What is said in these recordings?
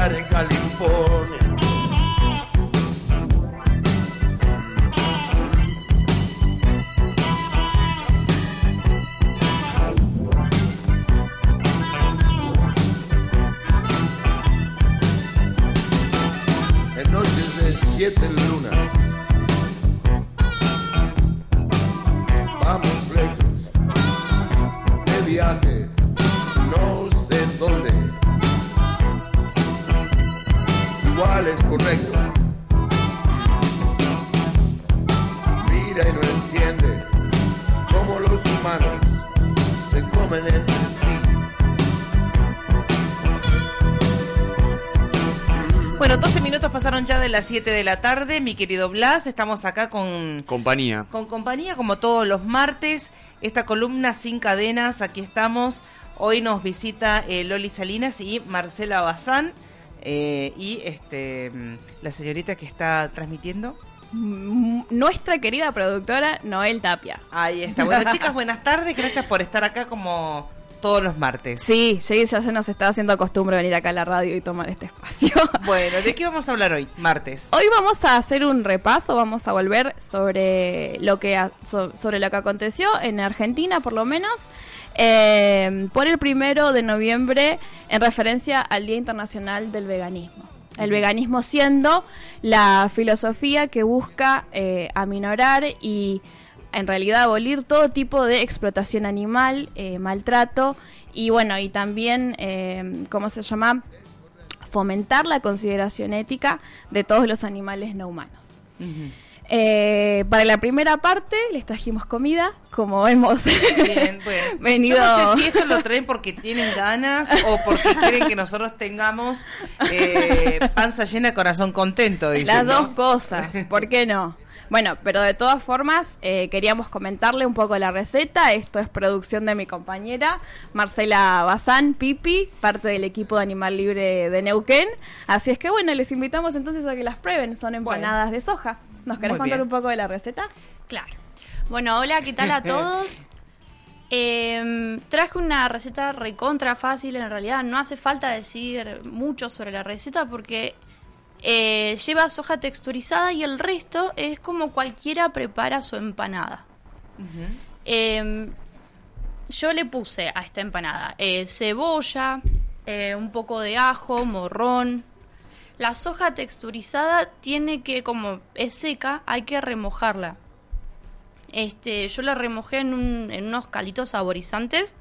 Estar en California. Bueno, 12 minutos pasaron ya de las 7 de la tarde, mi querido Blas. Estamos acá con, Compañía. con compañía, como todos los martes. Esta columna sin cadenas, aquí estamos. Hoy nos visita eh, Loli Salinas y Marcela Bazán. eh, y este mm, la señorita que está transmitiendo. Mm, Nuestra querida productora Noel Tapia. Ahí está. Bueno, chicas, buenas tardes. Gracias por estar acá como todos los martes. Sí, sí, ya se nos está haciendo costumbre venir acá a la radio y tomar este espacio. Bueno, ¿de qué vamos a hablar hoy? Martes. Hoy vamos a hacer un repaso, vamos a volver sobre lo que sobre lo que aconteció en Argentina, por lo menos, eh, por el primero de noviembre, en referencia al Día Internacional del Veganismo. El veganismo siendo la filosofía que busca eh, aminorar y en realidad abolir todo tipo de explotación animal, eh, maltrato y bueno, y también, eh, ¿cómo se llama? fomentar la consideración ética de todos los animales no humanos. Eh, para la primera parte les trajimos comida, como hemos Bien, bueno. venido. Yo no sé si esto lo traen porque tienen ganas o porque quieren que nosotros tengamos eh, panza llena, corazón contento. dicen, Las ¿no? dos cosas, ¿por qué no? Bueno, pero de todas formas, eh, queríamos comentarle un poco la receta. Esto es producción de mi compañera Marcela Bazán, Pipi, parte del equipo de Animal Libre de Neuquén. Así es que bueno, les invitamos entonces a que las prueben. Son empanadas de soja. ¿Nos querés contar bien. un poco de la receta? Claro. Bueno, hola, ¿qué tal a todos? Em, traje una receta recontra fácil, en realidad no hace falta decir mucho sobre la receta porque eh, lleva soja texturizada y el resto es como cualquiera prepara su empanada. Em, yo le puse a esta empanada eh, cebolla, eh, un poco de ajo, morrón. La soja texturizada tiene que, como es seca, hay que remojarla. Este, yo la remojé en, un- en unos calitos saborizantes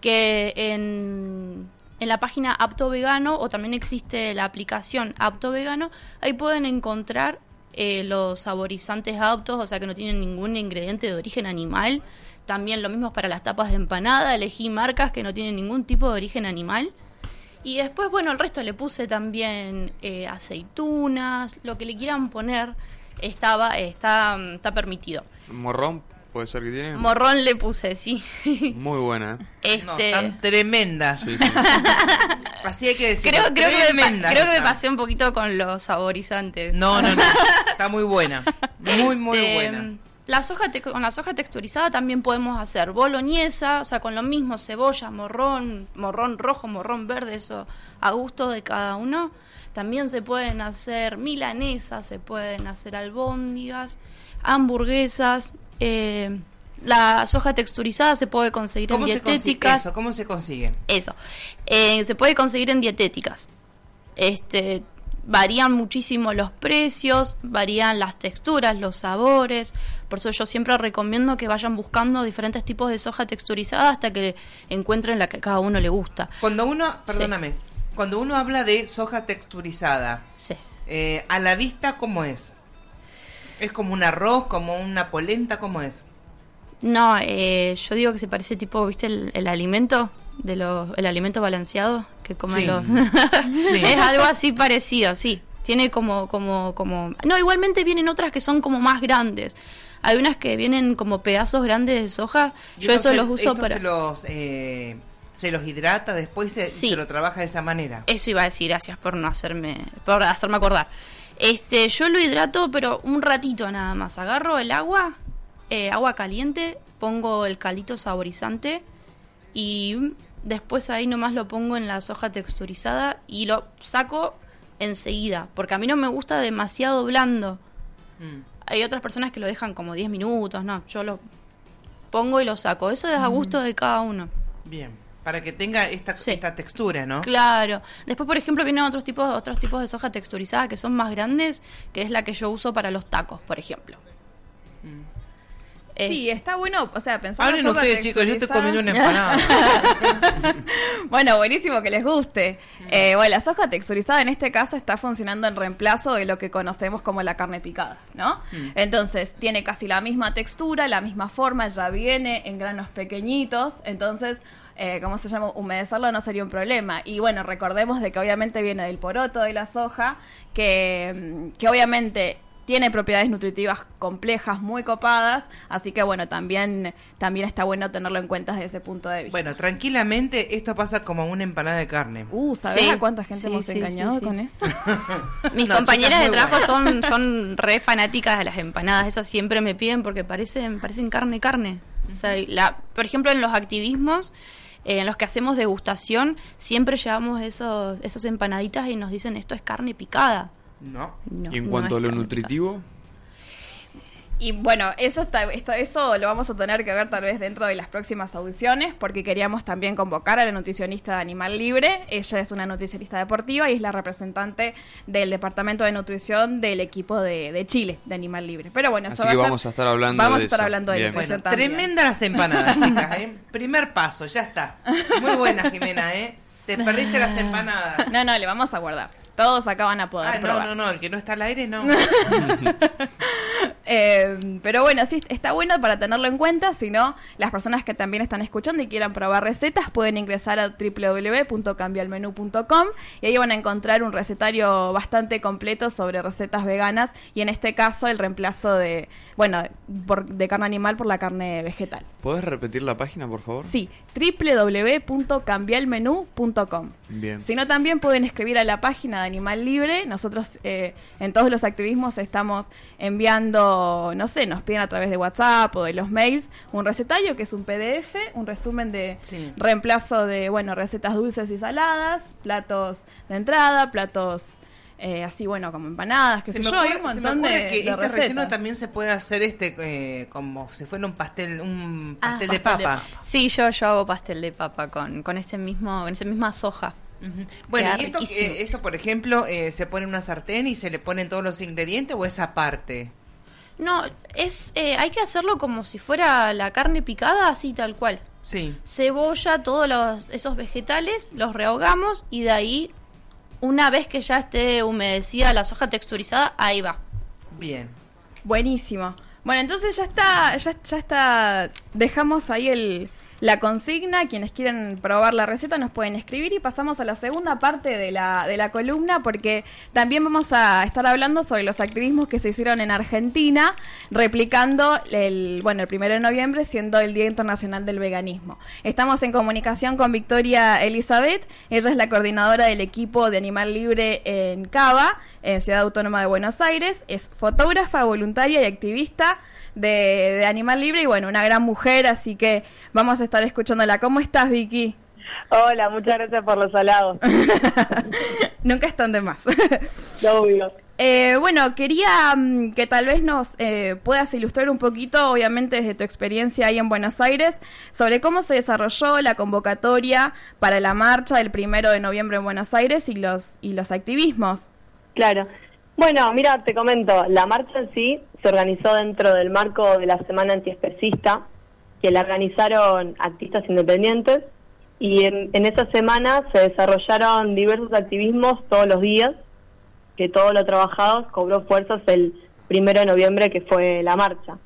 que en, en la página Apto Vegano o también existe la aplicación Apto Vegano, ahí pueden encontrar eh, los saborizantes aptos, o sea que no tienen ningún ingrediente de origen animal. También lo mismo para las tapas de empanada, elegí marcas que no tienen ningún tipo de origen animal. Y después, bueno, el resto le puse también eh, aceitunas, lo que le quieran poner estaba, está, mm, está permitido. Morrón, puede ser que tiene. Morrón le puse, sí. Muy buena. No, Este, están tremendas. Sí, sí. Así hay que decirlo. creo, creo, que me, creo que me pasé un poquito con los saborizantes. No, no, no. Está muy buena. Muy, muy Este, buena. La soja te- con la soja texturizada también podemos hacer boloñesa, o sea, con lo mismo, cebolla, morrón, morrón rojo, morrón verde, eso a gusto de cada uno. También se pueden hacer milanesas, se pueden hacer albóndigas, hamburguesas. Eh, la soja texturizada se puede conseguir en ¿Cómo se consigue dietéticas. eso? ¿Cómo se consigue? Eso. Eh, se puede conseguir en dietéticas. Este, varían muchísimo los precios, varían las texturas, los sabores. Por eso yo siempre recomiendo que vayan buscando diferentes tipos de soja texturizada hasta que encuentren la que a cada uno le gusta. Cuando uno, perdóname, cuando uno habla de soja texturizada, Sí. eh, a la vista, ¿cómo es? ¿Es como un arroz, como una polenta? ¿Cómo es? No, eh, yo digo que se parece tipo, ¿viste el, el alimento? de los el alimento balanceado que comen Sí. los Sí. es algo así parecido sí tiene como como como no igualmente vienen otras que son como más grandes hay unas que vienen como pedazos grandes de soja yo eso se- los uso para se los, eh, se los hidrata después se, Sí. se lo trabaja de esa manera. Eso iba a decir, gracias por no hacerme, por hacerme acordar. Este, yo lo hidrato, pero un ratito nada más. Agarro el agua, eh, agua caliente, pongo el caldito saborizante y después ahí nomás lo pongo en la soja texturizada y lo saco enseguida, porque a mí no me gusta demasiado blando. Mm. Hay otras personas que lo dejan como 10 minutos, no, yo lo pongo y lo saco. Eso es a gusto de cada uno. Bien. Para que tenga esta, Sí. esta textura, ¿no? Claro. Después, por ejemplo, vienen otros tipos, otros tipos de soja texturizada que son más grandes, que es la que yo uso para los tacos, por ejemplo. Es- Sí, está bueno, o sea, pensar Hablen ustedes, chicos, yo estoy comiendo una empanada. bueno, buenísimo que les guste. Eh, bueno, la soja texturizada en este caso está funcionando en reemplazo de lo que conocemos como la carne picada, ¿no? Entonces, tiene casi la misma textura, la misma forma, ya viene en granos pequeñitos, entonces... Eh, ¿Cómo se llama? Humedecerlo no sería un problema. Y bueno, recordemos de que obviamente viene del poroto de la soja, que, mm, que obviamente tiene propiedades nutritivas complejas, muy copadas, así que bueno, también, también está bueno tenerlo en cuenta desde ese punto de vista. Bueno, tranquilamente esto pasa como una empanada de carne. Uh, ¿sabes Sí. a cuánta gente Sí, hemos sí, engañado sí, sí. con eso? Mis No, compañeras de trabajo son, son re fanáticas de las empanadas. Esas siempre me piden porque parecen, parecen carne, carne. O sea, la, por ejemplo, en los activismos, eh, en los que hacemos degustación, siempre llevamos esos, esas empanaditas y nos dicen esto es carne picada. No. No, y en no cuanto a lo nutritivo, Y bueno, eso está, esto- eso lo vamos a tener que ver tal vez dentro de las próximas audiciones, porque queríamos también convocar a la nutricionista de Animal Libre. Ella es una nutricionista deportiva y es la representante del departamento de nutrición del equipo de, de Chile, de Animal Libre. Pero bueno, eso Así va que ser- vamos a estar hablando Vamos de a estar eso. hablando de Bueno, tremendas las empanadas, chicas, ¿eh? Primer paso, ya está. Muy buena, Jimena, ¿eh? Te perdiste las empanadas. No, no, le vamos a guardar. Todos acá van a poder Ah, no, probar. no, no, el que no está al aire, no. Eh, pero bueno, sí, está bueno para tenerlo en cuenta. Si no, las personas que también están escuchando y quieran probar recetas pueden ingresar a www.cambialmenú.com y ahí van a encontrar un recetario bastante completo sobre recetas veganas y en este caso el reemplazo de, bueno, por- de carne animal por la carne vegetal. ¿podés repetir la página, por favor? Sí, www.cambialmenú.com. Bien. Si no, también pueden escribir a la página de Animal Libre. Nosotros eh, en todos los activismos estamos enviando, no sé, nos piden a través de WhatsApp o de los mails un recetario que es un PDF, un resumen de Sí. reemplazo de, bueno, recetas dulces y saladas, platos de entrada, platos eh, así, bueno, como empanadas, qué se sé me yo, ocurre, hay un se me de, que de este relleno también se puede hacer este eh, como si fuera un pastel, un Ah, pastel de pastel de papa. Sí, yo, yo hago pastel de papa con, con ese mismo, con esa misma soja. Bueno, Queda y esto, eh, por ejemplo, eh, se pone en una sartén y se le ponen todos los ingredientes o esa parte. No, es eh, hay que hacerlo como si fuera la carne picada, así tal cual. Sí. Cebolla, todos los, esos vegetales, los rehogamos y de ahí, una vez que ya esté humedecida la soja texturizada, ahí va. Bien. Buenísimo. Bueno, entonces ya está, ya, ya está, dejamos ahí el, la consigna. Quienes quieran probar la receta nos pueden escribir y pasamos a la segunda parte de la, de la columna porque también vamos a estar hablando sobre los activismos que se hicieron en Argentina, replicando el, bueno, el primero de noviembre siendo el Día Internacional del Veganismo. Estamos en comunicación con Victoria Elizabeth, ella es la coordinadora del equipo de Animal Libre en Cava, en Ciudad Autónoma de Buenos Aires, es fotógrafa, voluntaria y activista de, de Animal Libre y bueno, una gran mujer, así que vamos a estar escuchándola. ¿Cómo estás, Vicky? Hola, muchas gracias por los halagos. Nunca están de más. Obvio. Eh, bueno, quería mm, que tal vez nos eh, puedas ilustrar un poquito, obviamente desde tu experiencia ahí en Buenos Aires, sobre cómo se desarrolló la convocatoria para la marcha del primero de noviembre en Buenos Aires y los y los activismos. Claro. Bueno, mira, te comento, la marcha en sí se organizó dentro del marco de la Semana Antiespecista, que la organizaron activistas independientes, y en, en esa semana se desarrollaron diversos activismos todos los días, que todo lo trabajado cobró fuerzas el primero de noviembre, que fue la marcha.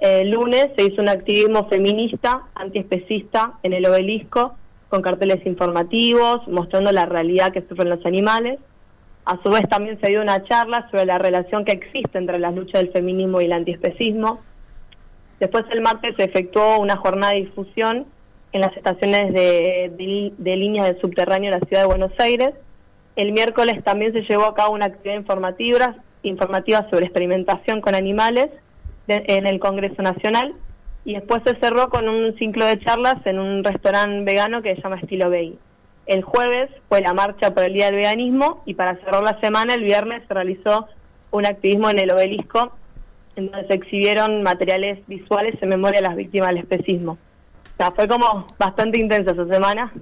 el lunes se hizo un activismo feminista, antiespecista en el obelisco, con carteles informativos, mostrando la realidad que sufren los animales. A su vez también se dio una charla sobre la relación que existe entre las luchas del feminismo y el antiespecismo. Después el martes se efectuó una jornada de difusión en las estaciones de, de, de líneas del subterráneo de la ciudad de Buenos Aires. El miércoles también se llevó a cabo una actividad informativa, sobre experimentación con animales en el Congreso Nacional y después se cerró con un ciclo de charlas en un restaurante vegano que se llama Estilo Veggie. El jueves fue la marcha por el Día del Veganismo y para cerrar la semana, el viernes, se realizó un activismo en el obelisco en donde se exhibieron materiales visuales en memoria de las víctimas del especismo. O sea, fue como bastante intensa esa semana.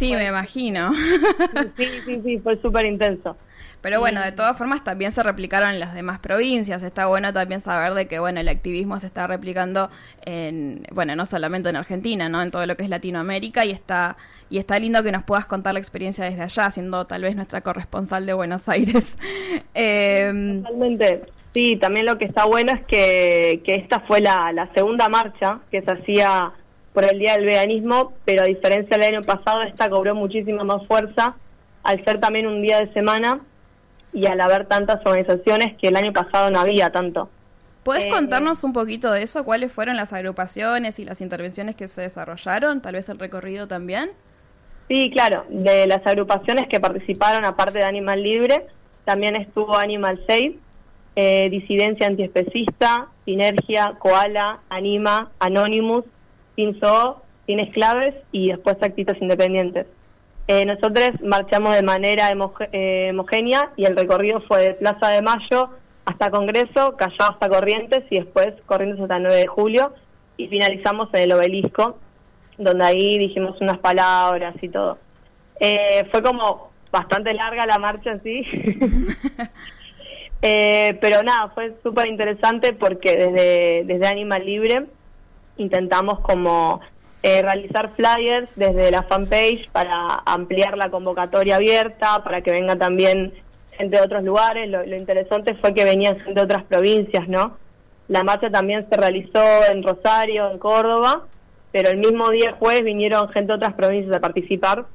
Sí, me imagino. Sí, sí, sí, fue súper intenso. Pero bueno, de todas formas también se replicaron en las demás provincias. Está bueno también saber de que bueno, el activismo se está replicando en bueno, no solamente en Argentina, ¿no? En todo lo que es Latinoamérica y está y está lindo que nos puedas contar la experiencia desde allá, siendo tal vez nuestra corresponsal de Buenos Aires. Eh, Totalmente. Sí, también lo que está bueno es que, que esta fue la, la segunda marcha que se hacía por el Día del Veganismo, pero a diferencia del año pasado, esta cobró muchísima más fuerza al ser también un día de semana y al haber tantas organizaciones que el año pasado no había tanto. ¿Puedes Eh, contarnos un poquito de eso? ¿Cuáles fueron las agrupaciones y las intervenciones que se desarrollaron? Tal vez el recorrido también. Sí, claro, de las agrupaciones que participaron, aparte de Animal Libre, también estuvo Animal Save, eh, Disidencia Antiespecista, Sinergia, Koala, Anima, Anonymous, Sin Esclaves y después Activistas Independientes. Eh, nosotros marchamos de manera eh, homogénea y el recorrido fue de Plaza de Mayo hasta Congreso, Callao hasta Corrientes y después Corrientes hasta el 9 de julio y finalizamos en el obelisco, donde ahí dijimos unas palabras y todo. Eh, fue como bastante larga la marcha en sí, Eh, pero nada, fue súper interesante porque desde, desde Animal Libre intentamos como eh, realizar flyers desde la fanpage para ampliar la convocatoria abierta, para que venga también gente de otros lugares. Lo, interesante fue que venían gente de otras provincias, ¿no? La marcha también se realizó en Rosario, en Córdoba, pero el mismo día jueves vinieron gente de otras provincias a participar,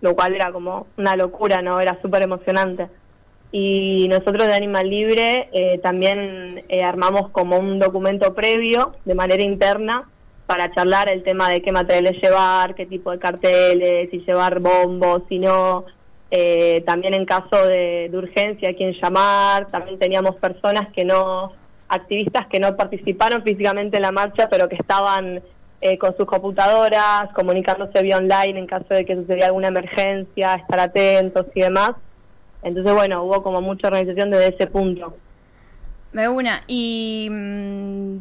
lo cual era como una locura, ¿no? Era súper emocionante. Y nosotros de Animal Libre eh, también eh, armamos como un documento previo de manera interna para charlar el tema de qué materiales llevar, qué tipo de carteles, si llevar bombos, si no, eh, también en caso de, urgencia quién llamar, también teníamos personas que no, activistas que no participaron físicamente en la marcha, pero que estaban eh, con sus computadoras, comunicándose vía online en caso de que sucediera alguna emergencia, estar atentos y demás. Entonces, bueno, hubo como mucha organización desde ese punto. De una. ¿Y mm,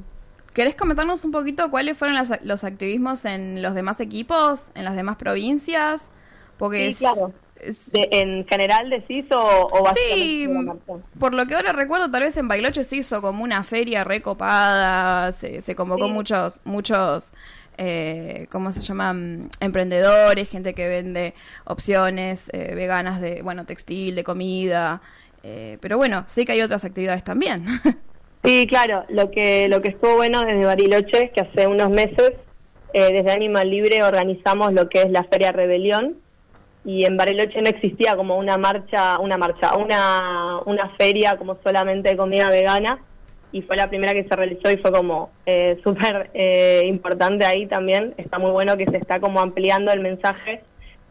querés comentarnos un poquito cuáles fueron las- los activismos en los demás equipos, en las demás provincias? Porque Sí, es- claro. es- De- ¿En general decís o, o Sí, por lo que ahora recuerdo, tal vez en Bariloche se hizo como una feria recopada, se, se convocó Sí. muchos, muchos, eh, ¿cómo se llaman? Emprendedores, gente que vende opciones eh, veganas de, bueno, textil, de comida. eh, pero bueno, sé que hay otras actividades también. Sí, claro. Lo que lo que estuvo bueno desde Bariloche es que hace unos meses eh, desde Animal Libre organizamos lo que es la Feria Rebelión y en Bariloche no existía como una marcha, una marcha, una una feria como solamente de comida vegana y fue la primera que se realizó y fue como eh, súper eh, importante ahí también. Está muy bueno que se está como ampliando el mensaje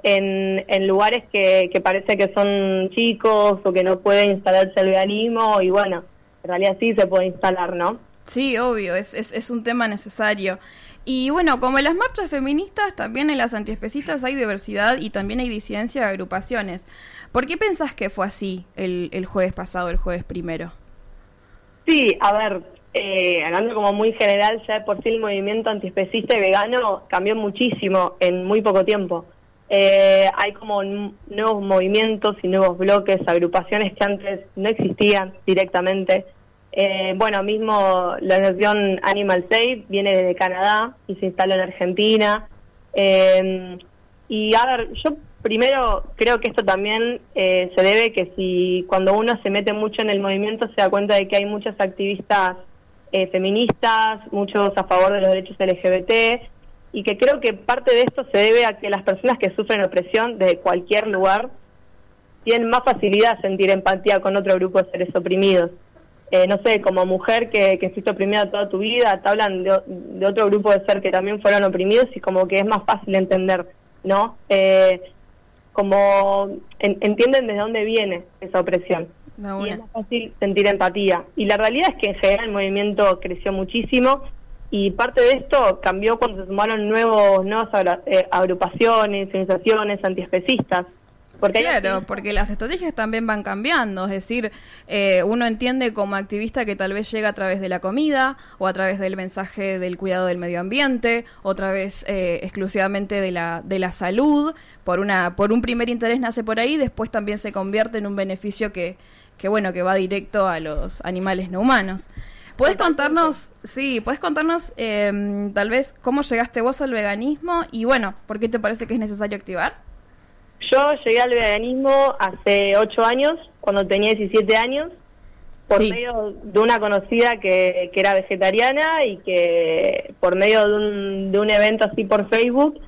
en, lugares que, que parece que son chicos o que no puede instalarse el veganismo y bueno, en realidad sí se puede instalar, ¿no? Sí, obvio, es, es, es un tema necesario. Y bueno, como en las marchas feministas, también en las antiespecistas hay diversidad y también hay disidencia de agrupaciones. ¿Por qué pensás que fue así el, el jueves pasado, el jueves primero? Sí, a ver, eh, hablando como muy general, ya de por sí el movimiento antiespecista y vegano cambió muchísimo en muy poco tiempo. Eh, hay como nuevos movimientos y nuevos bloques, agrupaciones que antes no existían directamente. Eh, bueno, mismo la asociación Animal Save viene desde Canadá y se instaló en Argentina. Eh, y a ver, yo primero creo que esto también eh, se debe que si cuando uno se mete mucho en el movimiento se da cuenta de que hay muchas activistas eh, feministas, muchos a favor de los derechos LGBT, y que creo que parte de esto se debe a que las personas que sufren opresión de cualquier lugar tienen más facilidad a sentir empatía con otro grupo de seres oprimidos. Eh, no sé, como mujer que, que fuiste oprimida toda tu vida, te hablan de, de otro grupo de ser que también fueron oprimidos y como que es más fácil entender, ¿no? Eh, como en- entienden desde dónde viene esa opresión. Y es más fácil sentir empatía. Y la realidad es que en general el movimiento creció muchísimo y parte de esto cambió cuando se sumaron nuevos, nuevas eh, agrupaciones, organizaciones antiespecistas. Porque hay Claro, porque las estrategias también van cambiando, es decir, eh, uno entiende como activista que tal vez llega a través de la comida o a través del mensaje del cuidado del medio ambiente, otra vez eh, exclusivamente de la, de la salud, por, una, por un primer interés nace por ahí, después también se convierte en un beneficio que, que bueno, que va directo a los animales no humanos. ¿Puedes contarnos, sí, puedes contarnos eh, tal vez cómo llegaste vos al veganismo y bueno, por qué te parece que es necesario activar? Yo llegué al veganismo hace 8 años, cuando tenía 17 años, por Sí. medio de una conocida que, que era vegetariana y que por medio de un, de un evento así por Facebook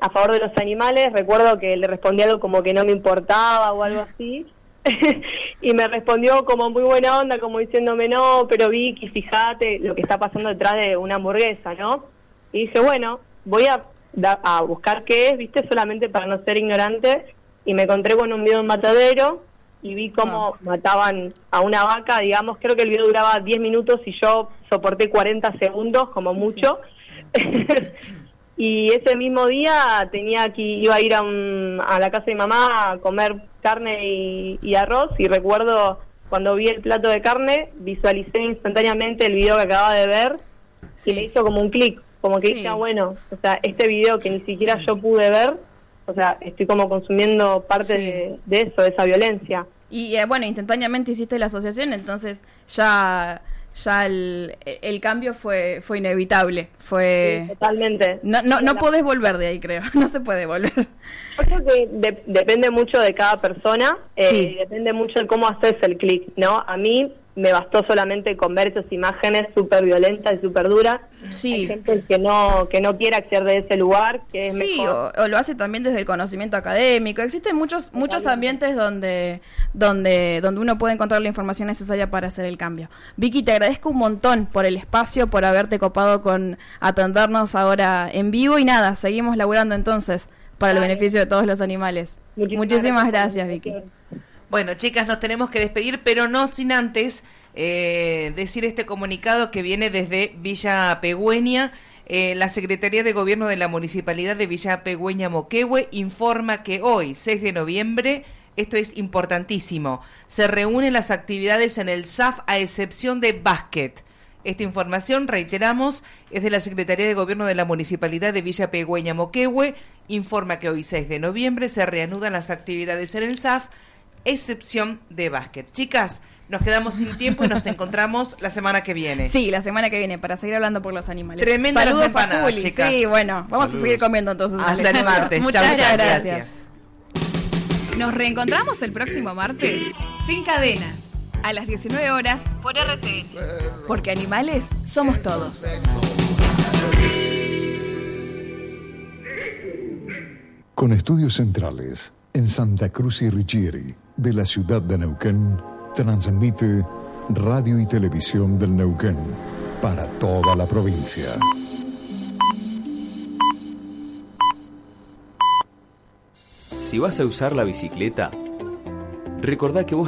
a favor de los animales, recuerdo que le respondí algo como que no me importaba o algo así. y me respondió como muy buena onda, como diciéndome, no, pero Vicky, fíjate lo que está pasando detrás de una hamburguesa, ¿no? Y dije, bueno, voy a, da- a buscar qué es, ¿viste? Solamente para no ser ignorante. Y me encontré con un video de un matadero y vi cómo mataban a una vaca, digamos, creo que el video duraba 10 minutos y yo soporté 40 segundos como mucho. y ese mismo día tenía que iba a ir a, un- a la casa de mi mamá a comer carne y, y arroz y recuerdo cuando vi el plato de carne visualicé instantáneamente el video que acababa de ver y me hizo como un clic, como que Sí. dije, ah, bueno, o sea, este video que ni siquiera yo pude ver, o sea, estoy como consumiendo parte Sí. de, de eso, de esa violencia. Y eh, bueno, instantáneamente hiciste la asociación, entonces ya, ya el, el cambio fue, fue inevitable. Fue... Sí, totalmente. No, no, no podés volver de ahí, creo. No se puede volver. Yo creo que de- depende mucho de cada persona, eh, y depende mucho de cómo haces el clic, ¿no? A mí me bastó solamente con ver esas imágenes súper violentas y súper duras. Sí. Hay gente que no, que no quiere acceder de ese lugar, que es Sí, mejor. o, o lo hace también desde el conocimiento académico. Existen muchos muchos ambientes donde, donde, donde uno puede encontrar la información necesaria para hacer el cambio. Vicky, te agradezco un montón por el espacio, por haberte copado con atendernos ahora en vivo y nada, seguimos laburando entonces para el beneficio de todos los animales. Muchísimas Muchísimas gracias Vicky. Bueno, chicas, nos tenemos que despedir, pero no sin antes eh, decir este comunicado que viene desde Villa Pegüeña. Eh, la Secretaría de Gobierno de la Municipalidad de Villa Pegüeña Moquehue informa que hoy, 6 de noviembre, esto es importantísimo, se reúnen las actividades en el SAF a excepción de básquet. Esta información, reiteramos, es de la Secretaría de Gobierno de la Municipalidad de Villa Pegüeña Moquehue. Informa que hoy 6 de noviembre se reanudan las actividades en el SAF, excepción de básquet. Chicas, nos quedamos sin tiempo y nos encontramos la semana que viene. Sí, la semana que viene para seguir hablando por los animales. Tremenda las Saludos empanadas, a Juli. chicas. Sí, bueno, vamos Saludos. a seguir comiendo entonces. Hasta el martes. Muchas, Chau, muchas gracias. gracias. Nos reencontramos el próximo martes sin cadenas a las 19 horas por RCN. Porque animales somos todos. Con estudios centrales en Santa Cruz y Richieri de la ciudad de Neuquén, transmite Radio y Televisión del Neuquén para toda la provincia. Si vas a usar la bicicleta, recordá que vos